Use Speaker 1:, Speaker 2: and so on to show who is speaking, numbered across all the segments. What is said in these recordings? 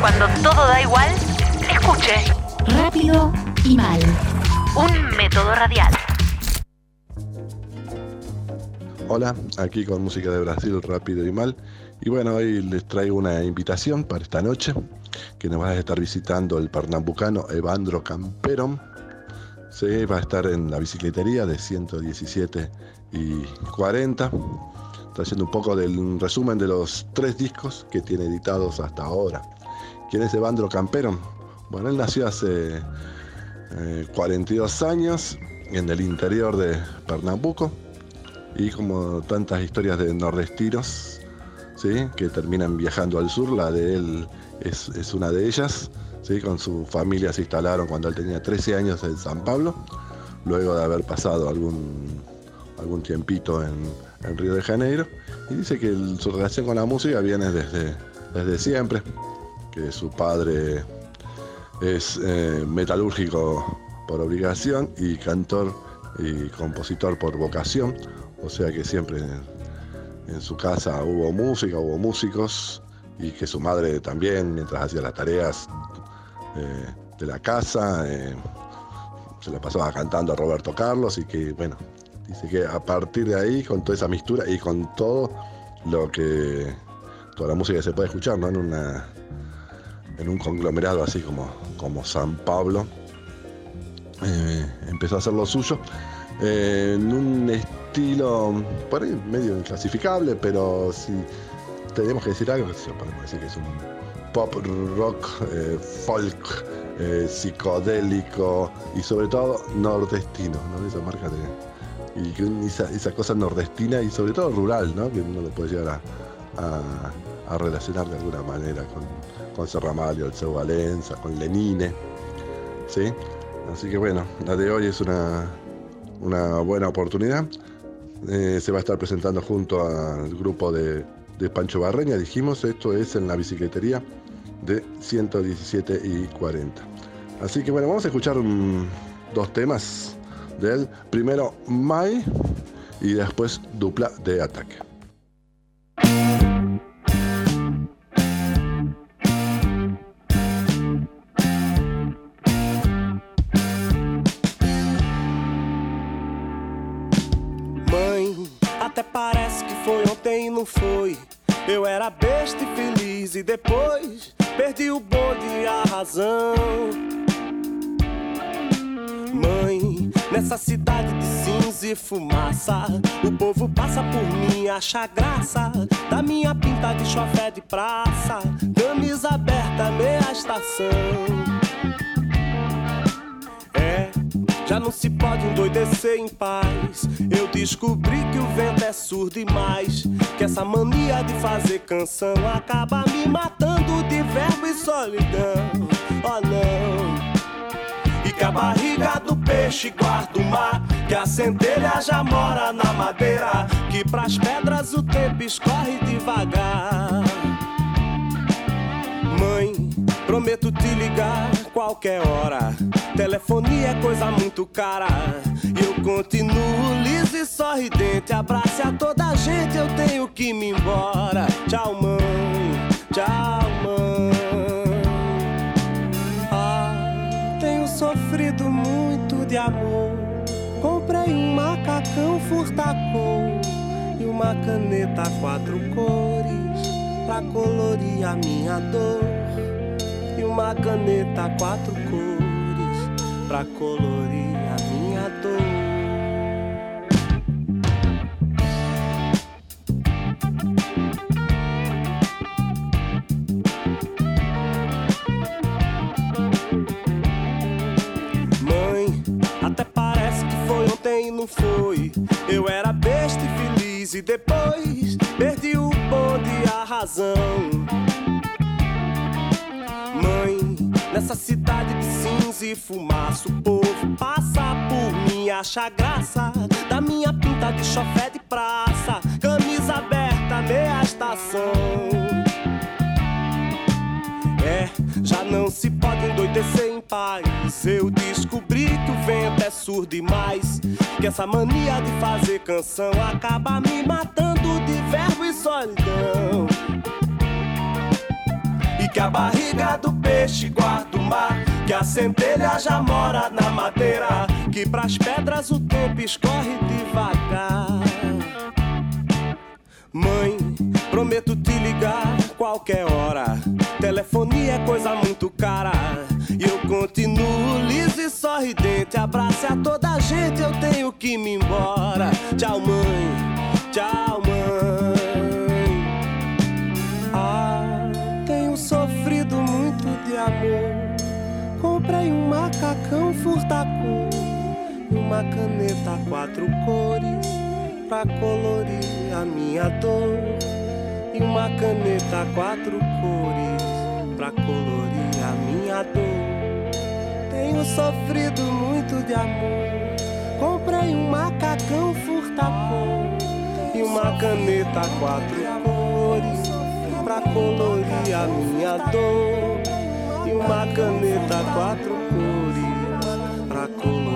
Speaker 1: Cuando todo da igual, escuche.
Speaker 2: Rápido y mal.
Speaker 1: Un método radial.
Speaker 3: Hola, aquí con música de Brasil, rápido y mal. Y bueno, hoy les traigo una invitación para esta noche, que nos va a estar visitando el pernambucano Evandro Camperón. Sí, va a estar en la bicicletería de 117 y 40, trayendo un poco del resumen de los tres discos que tiene editados hasta ahora. ¿Quién es Evandro Camperón? Bueno, él nació hace 42 eh, años en el interior de Pernambuco y como tantas historias de nordestinos, ¿sí? que terminan viajando al sur, la de él es, una de ellas. ¿sí? Con su familia se instalaron cuando él tenía 13 años en San Pablo, luego de haber pasado algún, algún tiempito en, Río de Janeiro. Y dice que su relación con la música viene desde, desde siempre, que su padre es eh, metalúrgico por obligación y cantor y compositor por vocación. O sea que siempre en, su casa hubo música, hubo músicos y que su madre también, mientras hacía las tareas eh, de la casa, eh, se la pasaba cantando a Roberto Carlos y que, bueno, dice que a partir de ahí, con toda esa mistura y con todo lo que, toda la música se puede escuchar, ¿no? En una en un conglomerado así como, como San Pablo, eh, empezó a hacer lo suyo en un estilo por ahí medio inclasificable, pero si tenemos que decir algo, podemos decir que es un pop rock, eh, folk, eh, psicodélico y sobre todo nordestino, ¿no? Esa marca de. Y esa, cosa nordestina y sobre todo rural, ¿no? Que uno lo puede llegar a, relacionar de alguna manera con, con Serramalio, el Seu Valenza, con Lenine. ¿Sí? Así que bueno, la de hoy es una, una buena oportunidad. Eh, se va a estar presentando junto al grupo de, Pancho Barreña, dijimos, esto es en la bicicletería de 117 y 40. Así que bueno, vamos a escuchar mm, dos temas de él. Primero Mai y después Dupla de Ataque.
Speaker 4: Ontem não foi. Eu era besta e feliz e depois perdi o bonde e a razão. Mãe, nessa cidade de cinza e fumaça, o povo passa por mim e acha graça da minha pinta de chofé de praça, camisa aberta, meia estação. Já não se pode endoidecer em paz. Eu descobri que o vento é surdo demais. Que essa mania de fazer canção acaba me matando de verbo e solidão. Oh não. E que a barriga do peixe guarda o mar. Que a centelha já mora na madeira. Que pras pedras o tempo escorre devagar. Mãe, prometo te ligar qualquer hora. Telefonia é coisa muito cara. Eu continuo liso e sorridente. Abrace a toda a gente, eu tenho que me embora. Tchau, mãe. Tchau, mãe. Ah, tenho sofrido muito de amor. Comprei um macacão furtacor e uma caneta quatro cores pra colorir a minha dor uma caneta quatro cores pra colorir a minha dor. Mãe, até parece que foi ontem e não foi. Eu era besta e feliz e depois perdi o bonde e a razão. Nessa cidade de cinza e fumaça, o povo passa por mim, acha graça da minha pinta de chofé de praça, camisa aberta, meia estação. É, já não se pode endoidecer em paz. Eu descobri que o vento é surdo demais. Que essa mania de fazer canção acaba me matando de verbo e solidão
Speaker 5: que a barriga do peixe guarda o mar, que a centelha já mora na madeira, que pras pedras o tempo escorre devagar. Mãe, prometo te ligar qualquer hora. Telefonia é coisa muito cara. E eu continuo liso e sorridente. Abrace a toda a gente, eu tenho que me embora. Tchau, mãe. Furtacor e uma caneta quatro cores pra colorir a minha dor e uma caneta quatro cores pra colorir a minha dor. Tenho sofrido muito de amor. Comprei um macacão furtacor e uma caneta quatro cores pra colorir a minha dor e uma caneta quatro cores
Speaker 4: couleur.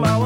Speaker 4: my